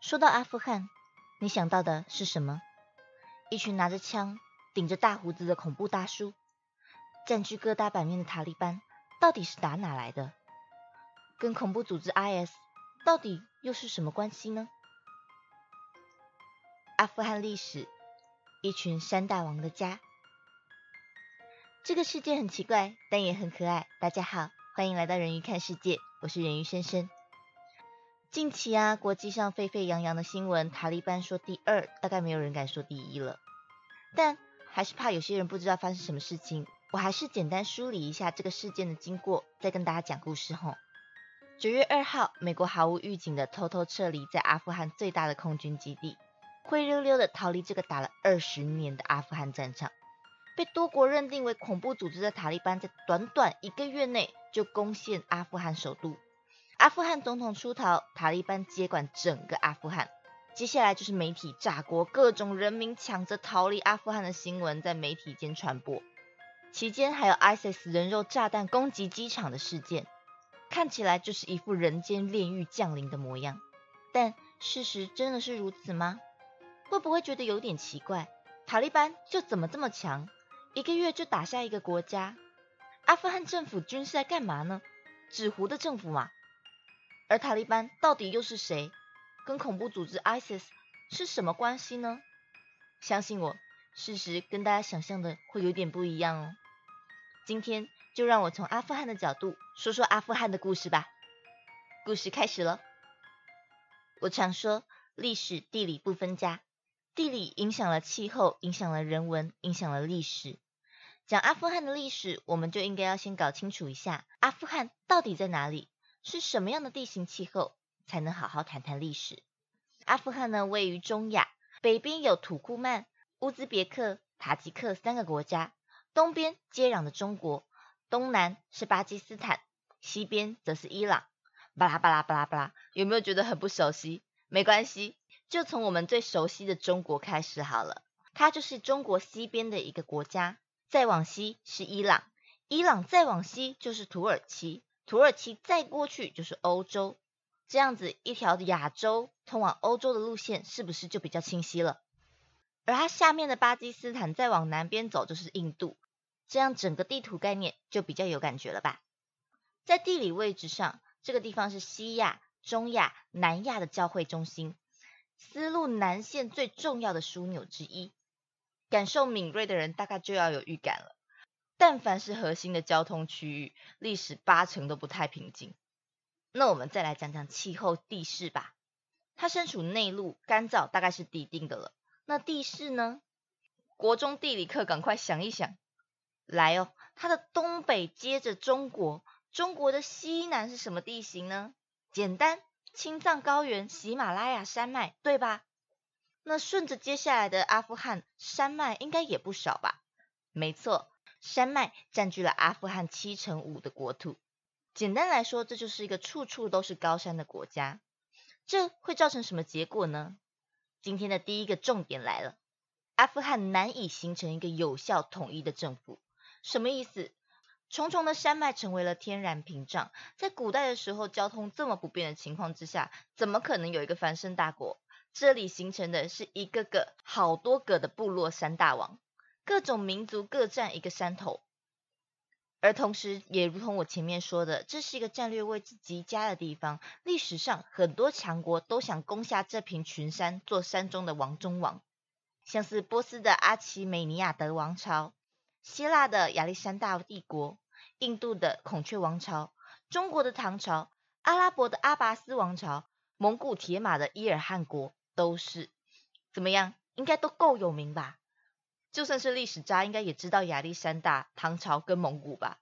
说到阿富汗，你想到的是什么？一群拿着枪、顶着大胡子的恐怖大叔，占据各大版面的塔利班，到底是打哪来的？跟恐怖组织 IS 到底又是什么关系呢？阿富汗历史，一群山大王的家。这个世界很奇怪，但也很可爱。大家好，欢迎来到人鱼看世界，我是人鱼先生。近期啊，国际上沸沸扬扬的新闻，塔利班说第二，大概没有人敢说第一了。但还是怕有些人不知道发生什么事情，我还是简单梳理一下这个事件的经过，再跟大家讲故事吼。九月二号，美国毫无预警的偷偷撤离在阿富汗最大的空军基地，灰溜溜的逃离这个打了二十年的阿富汗战场，被多国认定为恐怖组织的塔利班，在短短一个月内就攻陷阿富汗首都。阿富汗总统出逃，塔利班接管整个阿富汗。接下来就是媒体炸锅，各种人民抢着逃离阿富汗的新闻在媒体间传播。期间还有 ISIS 人肉炸弹攻击机场的事件，看起来就是一副人间炼狱降临的模样。但事实真的是如此吗？会不会觉得有点奇怪？塔利班就怎么这么强，一个月就打下一个国家？阿富汗政府军是在干嘛呢？纸糊的政府嘛。而塔利班到底又是谁？跟恐怖组织 ISIS 是什么关系呢？相信我，事实跟大家想象的会有点不一样哦。今天就让我从阿富汗的角度说说阿富汗的故事吧。故事开始了。我常说，历史地理不分家，地理影响了气候，影响了人文，影响了历史。讲阿富汗的历史，我们就应该要先搞清楚一下，阿富汗到底在哪里？是什么样的地形气候才能好好谈谈历史？阿富汗呢，位于中亚，北边有土库曼、乌兹别克、塔吉克三个国家，东边接壤的中国，东南是巴基斯坦，西边则是伊朗。巴拉巴拉巴拉巴拉，有没有觉得很不熟悉？没关系，就从我们最熟悉的中国开始好了。它就是中国西边的一个国家，再往西是伊朗，伊朗再往西就是土耳其。土耳其再过去就是欧洲，这样子一条亚洲通往欧洲的路线是不是就比较清晰了？而它下面的巴基斯坦再往南边走就是印度，这样整个地图概念就比较有感觉了吧？在地理位置上，这个地方是西亚、中亚、南亚的交汇中心，丝路南线最重要的枢纽之一。感受敏锐的人大概就要有预感了。但凡是核心的交通区域，历史八成都不太平静。那我们再来讲讲气候地势吧。它身处内陆，干燥大概是底定的了。那地势呢？国中地理课赶快想一想。来哦，它的东北接着中国，中国的西南是什么地形呢？简单，青藏高原、喜马拉雅山脉，对吧？那顺着接下来的阿富汗山脉应该也不少吧？没错。山脉占据了阿富汗七成五的国土。简单来说，这就是一个处处都是高山的国家。这会造成什么结果呢？今天的第一个重点来了：阿富汗难以形成一个有效统一的政府。什么意思？重重的山脉成为了天然屏障。在古代的时候，交通这么不便的情况之下，怎么可能有一个繁盛大国？这里形成的是一个个好多个的部落山大王。各种民族各占一个山头，而同时也如同我前面说的，这是一个战略位置极佳的地方。历史上很多强国都想攻下这片群山，做山中的王中王，像是波斯的阿奇美尼亚德王朝、希腊的亚历山大帝国、印度的孔雀王朝、中国的唐朝、阿拉伯的阿拔斯王朝、蒙古铁马的伊尔汗国，都是怎么样？应该都够有名吧？就算是历史渣，应该也知道亚历山大、唐朝跟蒙古吧。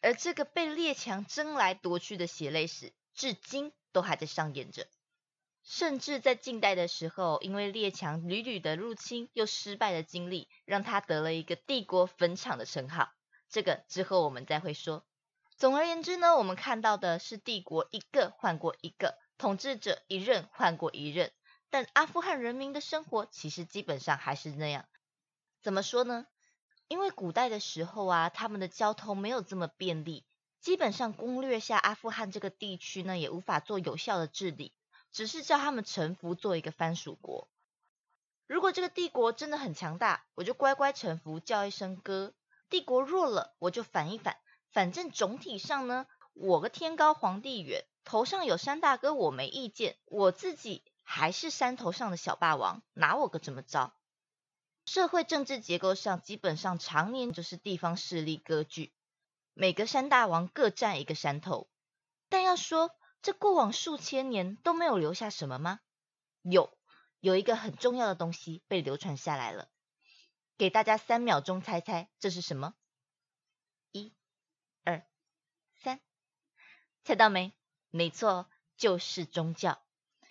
而这个被列强争来夺去的血泪史，至今都还在上演着。甚至在近代的时候，因为列强屡屡的入侵又失败的经历，让他得了一个帝国坟场的称号。这个之后我们再会说。总而言之呢，我们看到的是帝国一个换过一个，统治者一任换过一任。但阿富汗人民的生活其实基本上还是那样。怎么说呢？因为古代的时候啊，他们的交通没有这么便利，基本上攻略下阿富汗这个地区呢，也无法做有效的治理。只是叫他们臣服做一个藩属国。如果这个帝国真的很强大，我就乖乖臣服，叫一声哥；帝国弱了，我就反一反。反正总体上呢，我个天高皇帝远，头上有山大哥，我没意见。我自己还是山头上的小霸王，拿我个怎么着？社会政治结构上，基本上常年就是地方势力割据，每个山大王各占一个山头。但要说这过往数千年都没有留下什么吗？有，有一个很重要的东西被流传下来了。给大家三秒钟猜猜这是什么？一、二、三猜到没？没错，就是宗教。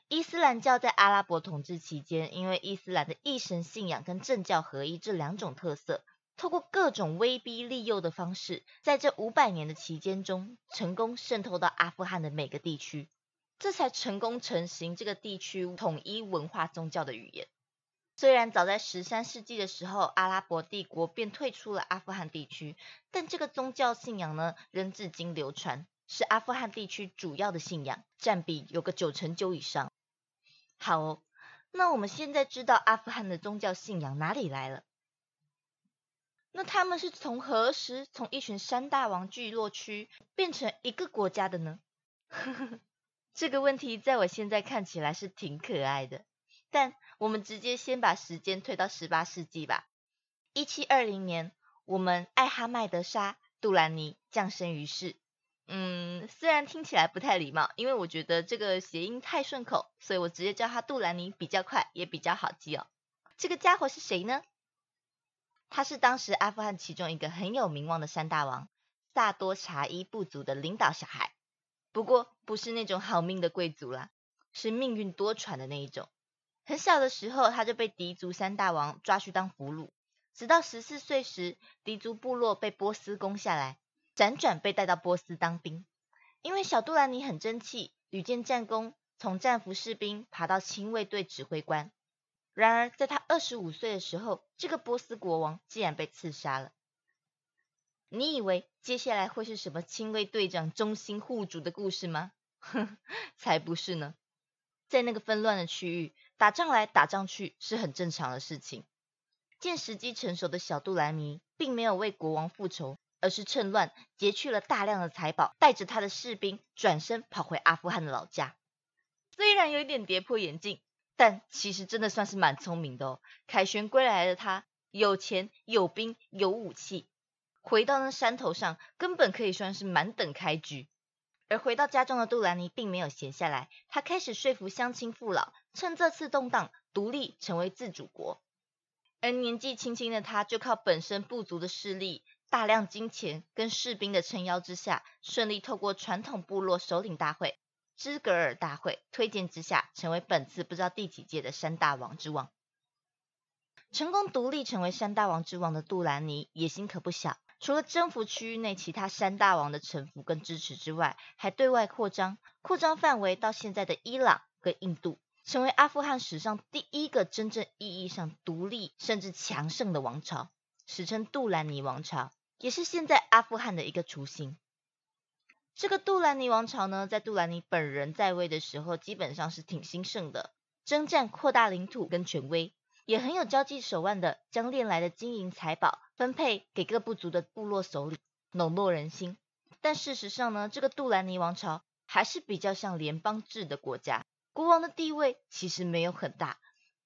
伊斯兰教在阿拉伯统治期间，因为伊斯兰的一神信仰跟政教合一这两种特色，透过各种威逼利诱的方式，在这五百年的期间中，成功渗透到阿富汗的每个地区，这才成功成型这个地区统一文化宗教的语言。虽然早在十三世纪的时候，阿拉伯帝国便退出了阿富汗地区，但这个宗教信仰呢，仍至今流传。是阿富汗地区主要的信仰，占比有个九成九以上。好哦，那我们现在知道阿富汗的宗教信仰哪里来了？那他们是从何时从一群山大王聚落区变成一个国家的呢？这个问题在我现在看起来是挺可爱的，但我们直接先把时间推到十八世纪吧。一七二零年，我们艾哈迈德沙杜兰尼降生于世。嗯，虽然听起来不太礼貌，因为我觉得这个谐音太顺口，所以我直接叫他杜兰尼比较快，也比较好记哦。这个家伙是谁呢？他是当时阿富汗其中一个很有名望的山大王萨多查伊部族的领导小孩，不过不是那种好命的贵族啦，是命运多舛的那一种。很小的时候他就被敌族山大王抓去当俘虏，直到十四岁时，敌族部落被波斯攻下来。辗转被带到波斯当兵，因为小杜兰尼很争气，屡建战功，从战俘士兵爬到亲卫队指挥官。然而，在他二十五岁的时候，这个波斯国王竟然被刺杀了。你以为接下来会是什么亲卫队长忠心护主的故事吗？哼，才不是呢！在那个纷乱的区域，打仗来打仗去是很正常的事情。见时机成熟的小杜兰尼，并没有为国王复仇。而是趁乱劫去了大量的财宝，带着他的士兵转身跑回阿富汗的老家。虽然有一点跌破眼镜，但其实真的算是蛮聪明的哦。凯旋归来的他，有钱有兵有武器，回到那山头上，根本可以算是满等开局。而回到家中的杜兰尼并没有闲下来，他开始说服乡亲父老，趁这次动荡，独立成为自主国。而年纪轻轻的他，就靠本身不足的势力。大量金钱跟士兵的撑腰之下，顺利透过传统部落首领大会——芝格尔大会推荐之下，成为本次不知道第几届的山大王之王。成功独立成为山大王之王的杜兰尼野心可不小，除了征服区域内其他山大王的臣服跟支持之外，还对外扩张，扩张范围到现在的伊朗跟印度，成为阿富汗史上第一个真正意义上独立甚至强盛的王朝，史称杜兰尼王朝。也是现在阿富汗的一个雏形。这个杜兰尼王朝呢，在杜兰尼本人在位的时候，基本上是挺兴盛的，征战扩大领土跟权威，也很有交际手腕的，将炼来的金银财宝分配给各部族的部落首领，笼络人心。但事实上呢，这个杜兰尼王朝还是比较像联邦制的国家，国王的地位其实没有很大。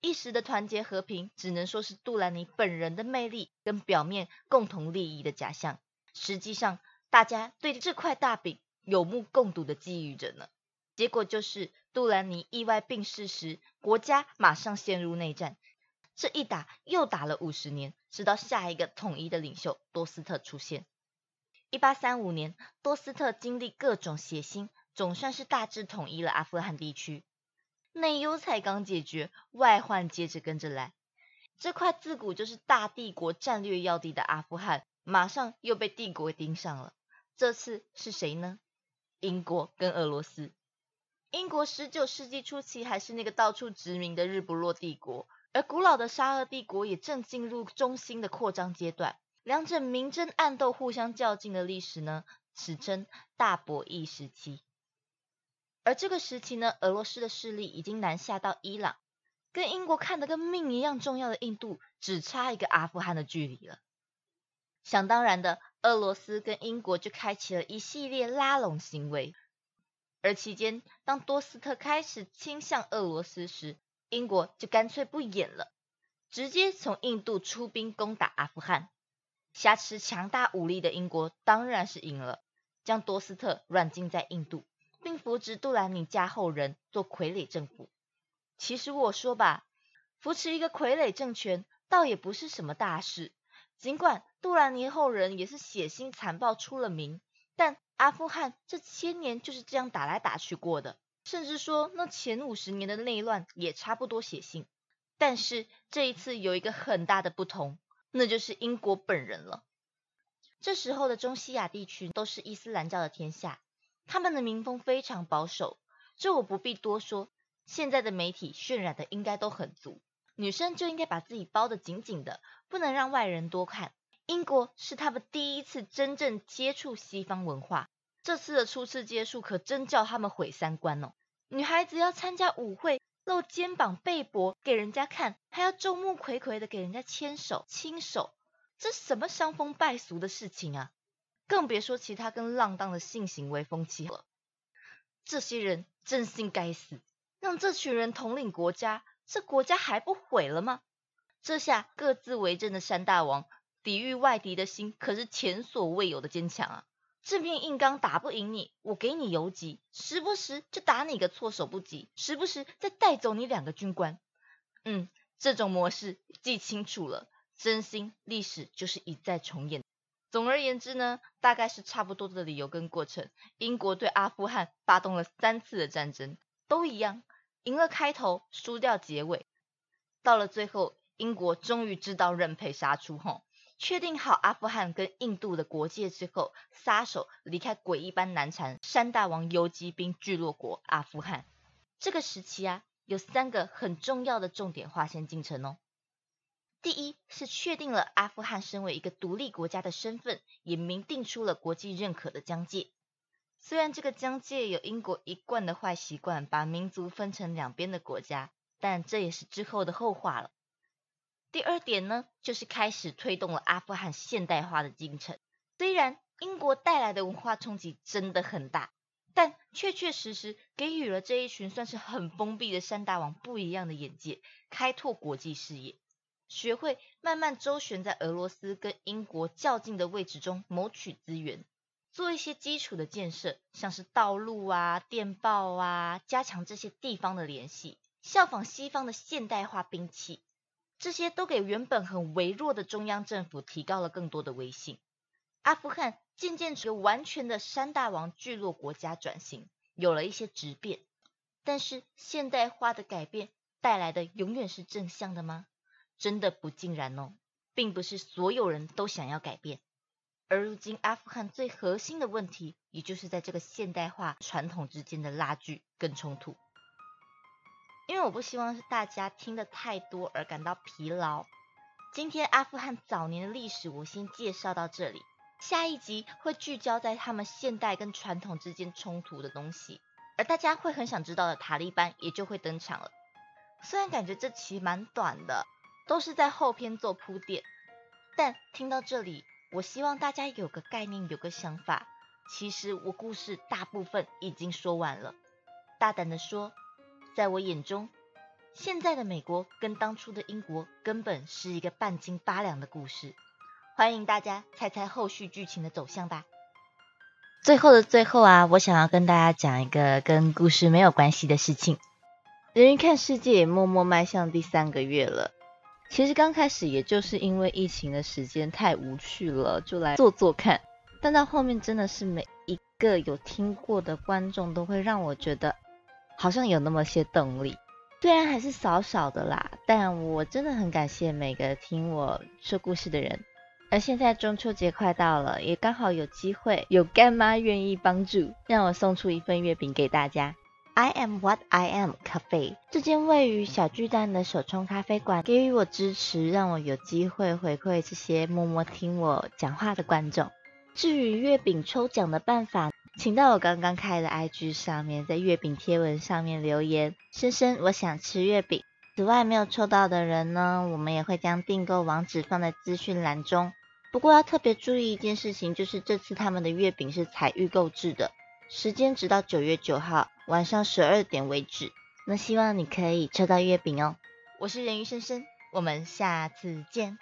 一时的团结和平，只能说是杜兰尼本人的魅力跟表面共同利益的假象。实际上，大家对这块大饼有目共睹的觊觎着呢。结果就是杜兰尼意外病逝时，国家马上陷入内战。这一打又打了五十年，直到下一个统一的领袖多斯特出现。一八三五年，多斯特经历各种血腥，总算是大致统一了阿富汗地区。内忧才刚解决，外患接着跟着来。这块自古就是大帝国战略要地的阿富汗，马上又被帝国盯上了。这次是谁呢？英国跟俄罗斯。英国十九世纪初期还是那个到处殖民的日不落帝国，而古老的沙俄帝国也正进入中心的扩张阶段。两者明争暗斗、互相较劲的历史呢，史称大博弈时期。而这个时期呢，俄罗斯的势力已经南下到伊朗，跟英国看得跟命一样重要的印度，只差一个阿富汗的距离了。想当然的，俄罗斯跟英国就开启了一系列拉拢行为。而期间，当多斯特开始倾向俄罗斯时，英国就干脆不演了，直接从印度出兵攻打阿富汗。挟持强大武力的英国当然是赢了，将多斯特软禁在印度。并扶植杜兰尼家后人做傀儡政府。其实我说吧，扶持一个傀儡政权倒也不是什么大事。尽管杜兰尼后人也是血腥残暴出了名，但阿富汗这千年就是这样打来打去过的。甚至说那前五十年的内乱也差不多血腥。但是这一次有一个很大的不同，那就是英国本人了。这时候的中西亚地区都是伊斯兰教的天下。他们的民风非常保守，这我不必多说。现在的媒体渲染的应该都很足，女生就应该把自己包得紧紧的，不能让外人多看。英国是他们第一次真正接触西方文化，这次的初次接触可真叫他们毁三观哦。女孩子要参加舞会，露肩膀背脖给人家看，还要众目睽睽的给人家牵手亲手，这什么伤风败俗的事情啊！更别说其他跟浪荡的性行为风气了。这些人真心该死，让这群人统领国家，这国家还不毁了吗？这下各自为政的山大王抵御外敌的心可是前所未有的坚强啊！这片硬刚打不赢你，我给你游击，时不时就打你个措手不及，时不时再带走你两个军官。嗯，这种模式记清楚了，真心历史就是一再重演。总而言之呢，大概是差不多的理由跟过程。英国对阿富汗发动了三次的战争，都一样，赢了开头，输掉结尾。到了最后，英国终于知道认赔杀出后，确定好阿富汗跟印度的国界之后，撒手离开鬼一般难缠山大王游击兵聚落国阿富汗。这个时期啊，有三个很重要的重点划线进程哦。第一是确定了阿富汗身为一个独立国家的身份，也明定出了国际认可的疆界。虽然这个疆界有英国一贯的坏习惯，把民族分成两边的国家，但这也是之后的后话了。第二点呢，就是开始推动了阿富汗现代化的进程。虽然英国带来的文化冲击真的很大，但确确实实给予了这一群算是很封闭的山大王不一样的眼界，开拓国际视野。学会慢慢周旋在俄罗斯跟英国较劲的位置中谋取资源，做一些基础的建设，像是道路啊、电报啊，加强这些地方的联系，效仿西方的现代化兵器，这些都给原本很微弱的中央政府提高了更多的威信。阿富汗渐渐由完全的山大王聚落国家转型，有了一些质变。但是现代化的改变带来的永远是正向的吗？真的不尽然哦，并不是所有人都想要改变。而如今阿富汗最核心的问题，也就是在这个现代化传统之间的拉锯跟冲突。因为我不希望是大家听的太多而感到疲劳。今天阿富汗早年的历史我先介绍到这里，下一集会聚焦在他们现代跟传统之间冲突的东西，而大家会很想知道的塔利班也就会登场了。虽然感觉这期蛮短的。都是在后篇做铺垫，但听到这里，我希望大家有个概念，有个想法。其实我故事大部分已经说完了。大胆的说，在我眼中，现在的美国跟当初的英国根本是一个半斤八两的故事。欢迎大家猜猜后续剧情的走向吧。最后的最后啊，我想要跟大家讲一个跟故事没有关系的事情。人鱼看世界也默默迈向第三个月了。其实刚开始也就是因为疫情的时间太无趣了，就来做做看。但到后面真的是每一个有听过的观众都会让我觉得好像有那么些动力。虽然还是少少的啦，但我真的很感谢每个听我说故事的人。而现在中秋节快到了，也刚好有机会有干妈愿意帮助，让我送出一份月饼给大家。I am what I am 咖啡，这间位于小巨蛋的手冲咖啡馆，给予我支持，让我有机会回馈这些默默听我讲话的观众。至于月饼抽奖的办法，请到我刚刚开的 IG 上面，在月饼贴文上面留言，深深我想吃月饼。此外，没有抽到的人呢，我们也会将订购网址放在资讯栏中。不过要特别注意一件事情，就是这次他们的月饼是采预购制的，时间直到九月九号晚上十二点为止。那希望你可以抽到月饼哦。我是人鱼深深，我们下次见。